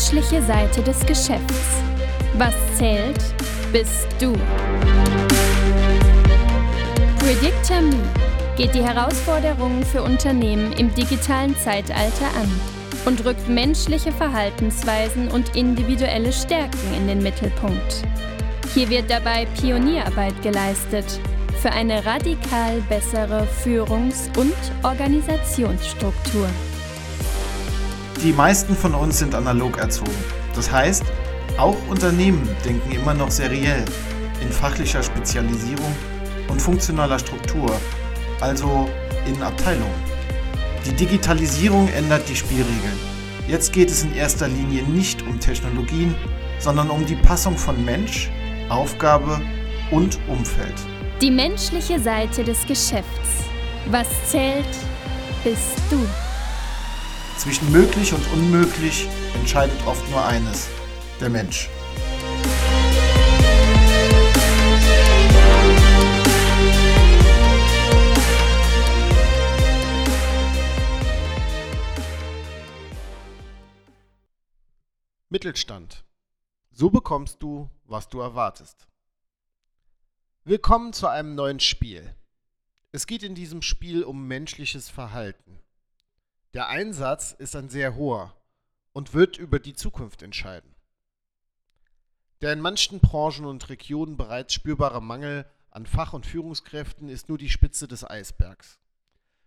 menschliche Seite des Geschäfts. Was zählt, bist du. Predictor geht die Herausforderungen für Unternehmen im digitalen Zeitalter an und rückt menschliche Verhaltensweisen und individuelle Stärken in den Mittelpunkt. Hier wird dabei Pionierarbeit geleistet für eine radikal bessere Führungs- und Organisationsstruktur. Die meisten von uns sind analog erzogen. Das heißt, auch Unternehmen denken immer noch seriell, in fachlicher Spezialisierung und funktionaler Struktur, also in Abteilungen. Die Digitalisierung ändert die Spielregeln. Jetzt geht es in erster Linie nicht um Technologien, sondern um die Passung von Mensch, Aufgabe und Umfeld. Die menschliche Seite des Geschäfts. Was zählt, bist du. Zwischen möglich und unmöglich entscheidet oft nur eines, der Mensch. Mittelstand. So bekommst du, was du erwartest. Willkommen zu einem neuen Spiel. Es geht in diesem Spiel um menschliches Verhalten. Der Einsatz ist ein sehr hoher und wird über die Zukunft entscheiden. Der in manchen Branchen und Regionen bereits spürbare Mangel an Fach- und Führungskräften ist nur die Spitze des Eisbergs.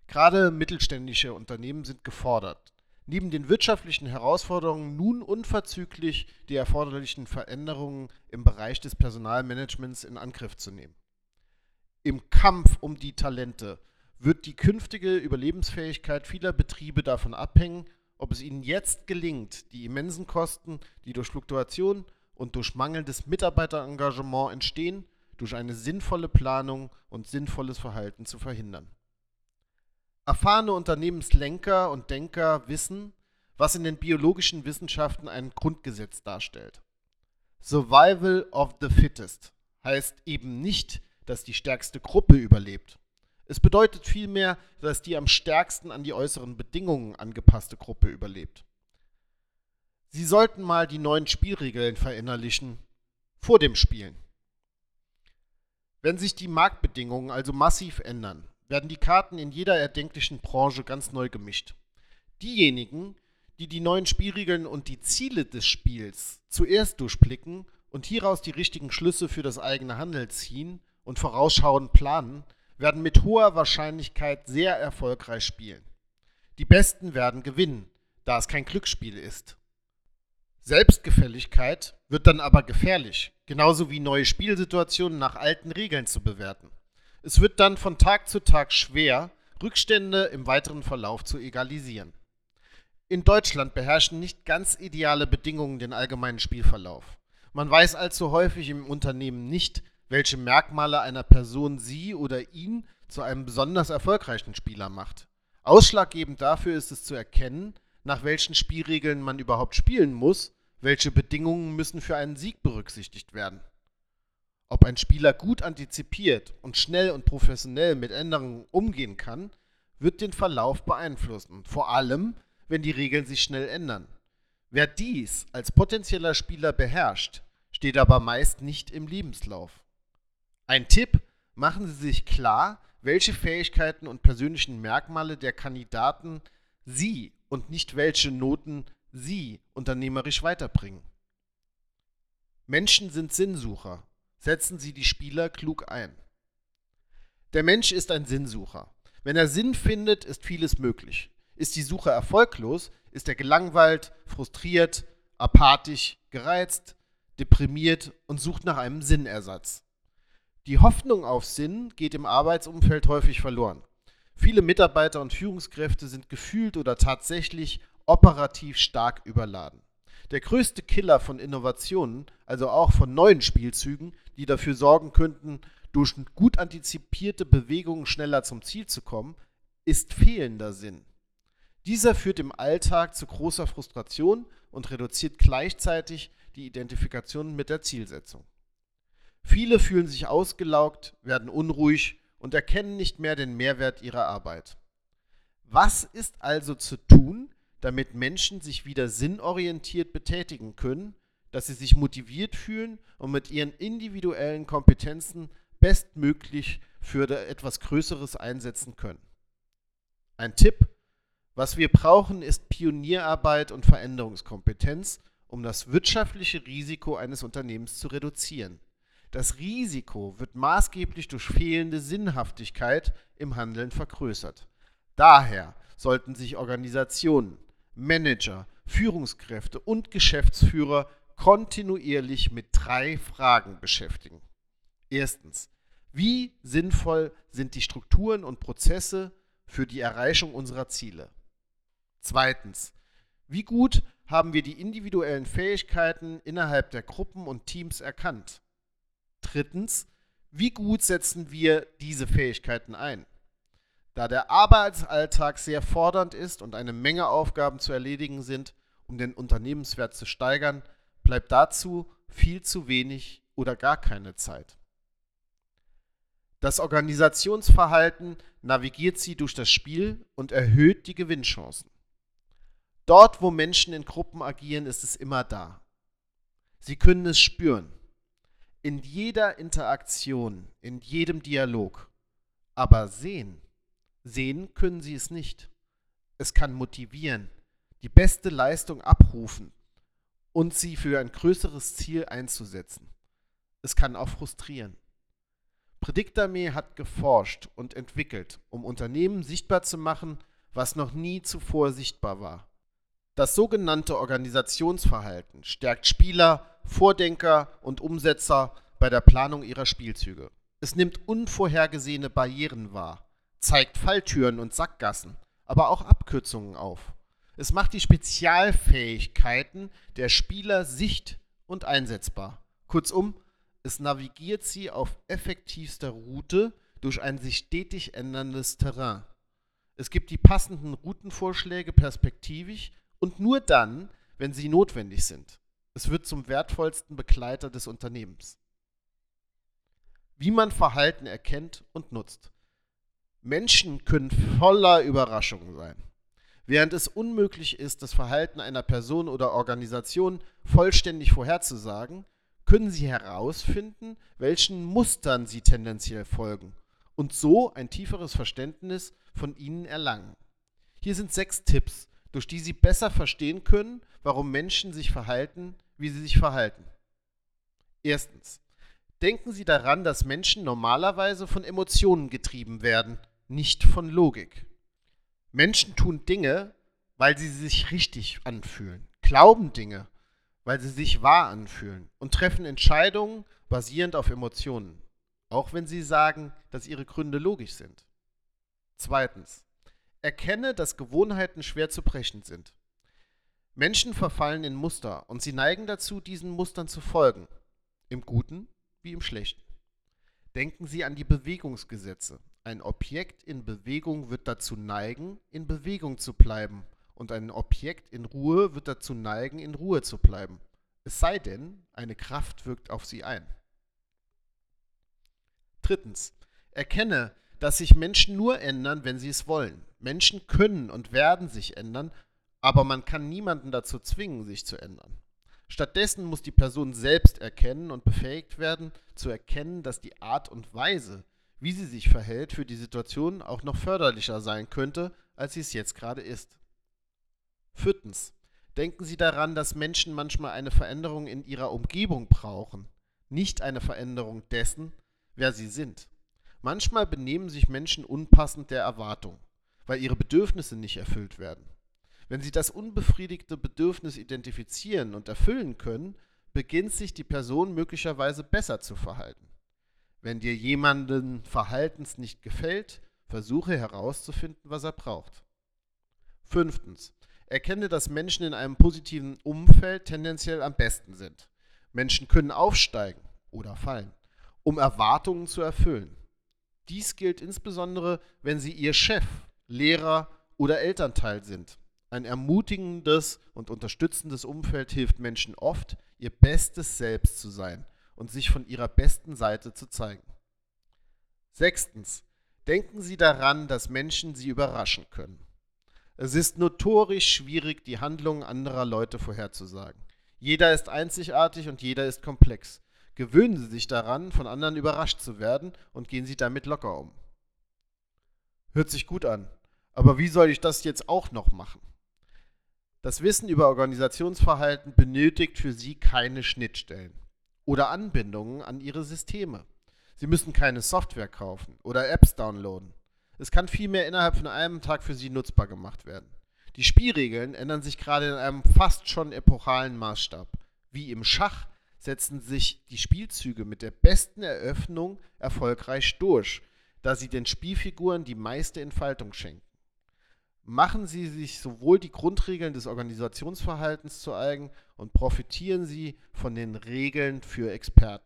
Gerade mittelständische Unternehmen sind gefordert, neben den wirtschaftlichen Herausforderungen nun unverzüglich die erforderlichen Veränderungen im Bereich des Personalmanagements in Angriff zu nehmen. Im Kampf um die Talente wird die künftige Überlebensfähigkeit vieler Betriebe davon abhängen, ob es ihnen jetzt gelingt, die immensen Kosten, die durch Fluktuation und durch mangelndes Mitarbeiterengagement entstehen, durch eine sinnvolle Planung und sinnvolles Verhalten zu verhindern. Erfahrene Unternehmenslenker und Denker wissen, was in den biologischen Wissenschaften ein Grundgesetz darstellt. Survival of the fittest heißt eben nicht, dass die stärkste Gruppe überlebt. Es bedeutet vielmehr, dass die am stärksten an die äußeren Bedingungen angepasste Gruppe überlebt. Sie sollten mal die neuen Spielregeln verinnerlichen vor dem Spielen. Wenn sich die Marktbedingungen also massiv ändern, werden die Karten in jeder erdenklichen Branche ganz neu gemischt. Diejenigen, die die neuen Spielregeln und die Ziele des Spiels zuerst durchblicken und hieraus die richtigen Schlüsse für das eigene Handeln ziehen und vorausschauend planen, werden mit hoher Wahrscheinlichkeit sehr erfolgreich spielen. Die Besten werden gewinnen, da es kein Glücksspiel ist. Selbstgefälligkeit wird dann aber gefährlich, genauso wie neue Spielsituationen nach alten Regeln zu bewerten. Es wird dann von Tag zu Tag schwer, Rückstände im weiteren Verlauf zu egalisieren. In Deutschland beherrschen nicht ganz ideale Bedingungen den allgemeinen Spielverlauf. Man weiß allzu häufig im Unternehmen nicht, welche Merkmale einer Person sie oder ihn zu einem besonders erfolgreichen Spieler macht. Ausschlaggebend dafür ist es zu erkennen, nach welchen Spielregeln man überhaupt spielen muss, welche Bedingungen müssen für einen Sieg berücksichtigt werden. Ob ein Spieler gut antizipiert und schnell und professionell mit Änderungen umgehen kann, wird den Verlauf beeinflussen, vor allem wenn die Regeln sich schnell ändern. Wer dies als potenzieller Spieler beherrscht, steht aber meist nicht im Lebenslauf. Ein Tipp, machen Sie sich klar, welche Fähigkeiten und persönlichen Merkmale der Kandidaten Sie und nicht welche Noten Sie unternehmerisch weiterbringen. Menschen sind Sinnsucher setzen Sie die Spieler klug ein. Der Mensch ist ein Sinnsucher. Wenn er Sinn findet, ist vieles möglich. Ist die Suche erfolglos, ist er gelangweilt, frustriert, apathisch, gereizt, deprimiert und sucht nach einem Sinnersatz. Die Hoffnung auf Sinn geht im Arbeitsumfeld häufig verloren. Viele Mitarbeiter und Führungskräfte sind gefühlt oder tatsächlich operativ stark überladen. Der größte Killer von Innovationen, also auch von neuen Spielzügen, die dafür sorgen könnten, durch gut antizipierte Bewegungen schneller zum Ziel zu kommen, ist fehlender Sinn. Dieser führt im Alltag zu großer Frustration und reduziert gleichzeitig die Identifikation mit der Zielsetzung. Viele fühlen sich ausgelaugt, werden unruhig und erkennen nicht mehr den Mehrwert ihrer Arbeit. Was ist also zu tun, damit Menschen sich wieder sinnorientiert betätigen können, dass sie sich motiviert fühlen und mit ihren individuellen Kompetenzen bestmöglich für etwas Größeres einsetzen können. Ein Tipp, was wir brauchen, ist Pionierarbeit und Veränderungskompetenz, um das wirtschaftliche Risiko eines Unternehmens zu reduzieren. Das Risiko wird maßgeblich durch fehlende Sinnhaftigkeit im Handeln vergrößert. Daher sollten sich Organisationen, Manager, Führungskräfte und Geschäftsführer kontinuierlich mit drei Fragen beschäftigen. Erstens, wie sinnvoll sind die Strukturen und Prozesse für die Erreichung unserer Ziele? Zweitens, wie gut haben wir die individuellen Fähigkeiten innerhalb der Gruppen und Teams erkannt? Drittens, wie gut setzen wir diese Fähigkeiten ein? Da der Arbeitsalltag sehr fordernd ist und eine Menge Aufgaben zu erledigen sind, um den Unternehmenswert zu steigern, bleibt dazu viel zu wenig oder gar keine Zeit. Das Organisationsverhalten navigiert sie durch das Spiel und erhöht die Gewinnchancen. Dort, wo Menschen in Gruppen agieren, ist es immer da. Sie können es spüren. In jeder Interaktion, in jedem Dialog. Aber sehen, sehen können sie es nicht. Es kann motivieren, die beste Leistung abrufen und sie für ein größeres Ziel einzusetzen. Es kann auch frustrieren. Predictame hat geforscht und entwickelt, um Unternehmen sichtbar zu machen, was noch nie zuvor sichtbar war. Das sogenannte Organisationsverhalten stärkt Spieler, Vordenker und Umsetzer bei der Planung ihrer Spielzüge. Es nimmt unvorhergesehene Barrieren wahr, zeigt Falltüren und Sackgassen, aber auch Abkürzungen auf. Es macht die Spezialfähigkeiten der Spieler sicht- und einsetzbar. Kurzum, es navigiert sie auf effektivster Route durch ein sich stetig änderndes Terrain. Es gibt die passenden Routenvorschläge perspektivisch und nur dann, wenn sie notwendig sind. Es wird zum wertvollsten Begleiter des Unternehmens. Wie man Verhalten erkennt und nutzt. Menschen können voller Überraschungen sein. Während es unmöglich ist, das Verhalten einer Person oder Organisation vollständig vorherzusagen, können sie herausfinden, welchen Mustern sie tendenziell folgen und so ein tieferes Verständnis von ihnen erlangen. Hier sind sechs Tipps, durch die sie besser verstehen können, warum Menschen sich verhalten, wie sie sich verhalten. Erstens. Denken Sie daran, dass Menschen normalerweise von Emotionen getrieben werden, nicht von Logik. Menschen tun Dinge, weil sie sich richtig anfühlen, glauben Dinge, weil sie sich wahr anfühlen und treffen Entscheidungen basierend auf Emotionen, auch wenn sie sagen, dass ihre Gründe logisch sind. Zweitens. Erkenne, dass Gewohnheiten schwer zu brechen sind. Menschen verfallen in Muster und sie neigen dazu, diesen Mustern zu folgen, im Guten wie im Schlechten. Denken Sie an die Bewegungsgesetze. Ein Objekt in Bewegung wird dazu neigen, in Bewegung zu bleiben, und ein Objekt in Ruhe wird dazu neigen, in Ruhe zu bleiben. Es sei denn, eine Kraft wirkt auf sie ein. Drittens. Erkenne, dass sich Menschen nur ändern, wenn sie es wollen. Menschen können und werden sich ändern, aber man kann niemanden dazu zwingen, sich zu ändern. Stattdessen muss die Person selbst erkennen und befähigt werden, zu erkennen, dass die Art und Weise, wie sie sich verhält, für die Situation auch noch förderlicher sein könnte, als sie es jetzt gerade ist. Viertens. Denken Sie daran, dass Menschen manchmal eine Veränderung in ihrer Umgebung brauchen, nicht eine Veränderung dessen, wer sie sind. Manchmal benehmen sich Menschen unpassend der Erwartung, weil ihre Bedürfnisse nicht erfüllt werden. Wenn sie das unbefriedigte Bedürfnis identifizieren und erfüllen können, beginnt sich die Person möglicherweise besser zu verhalten. Wenn dir jemanden Verhaltens nicht gefällt, versuche herauszufinden, was er braucht. Fünftens. Erkenne, dass Menschen in einem positiven Umfeld tendenziell am besten sind. Menschen können aufsteigen oder fallen, um Erwartungen zu erfüllen. Dies gilt insbesondere, wenn sie ihr Chef, Lehrer oder Elternteil sind. Ein ermutigendes und unterstützendes Umfeld hilft Menschen oft, ihr bestes Selbst zu sein und sich von ihrer besten Seite zu zeigen. Sechstens. Denken Sie daran, dass Menschen Sie überraschen können. Es ist notorisch schwierig, die Handlungen anderer Leute vorherzusagen. Jeder ist einzigartig und jeder ist komplex. Gewöhnen Sie sich daran, von anderen überrascht zu werden und gehen Sie damit locker um. Hört sich gut an. Aber wie soll ich das jetzt auch noch machen? Das Wissen über Organisationsverhalten benötigt für Sie keine Schnittstellen oder Anbindungen an Ihre Systeme. Sie müssen keine Software kaufen oder Apps downloaden. Es kann vielmehr innerhalb von einem Tag für Sie nutzbar gemacht werden. Die Spielregeln ändern sich gerade in einem fast schon epochalen Maßstab. Wie im Schach setzen sich die Spielzüge mit der besten Eröffnung erfolgreich durch, da sie den Spielfiguren die meiste Entfaltung schenken machen sie sich sowohl die Grundregeln des Organisationsverhaltens zu eigen und profitieren sie von den Regeln für Experten.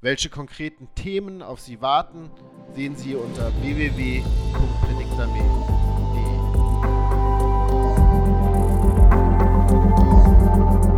Welche konkreten Themen auf sie warten, sehen Sie unter www.predictame.de. thank you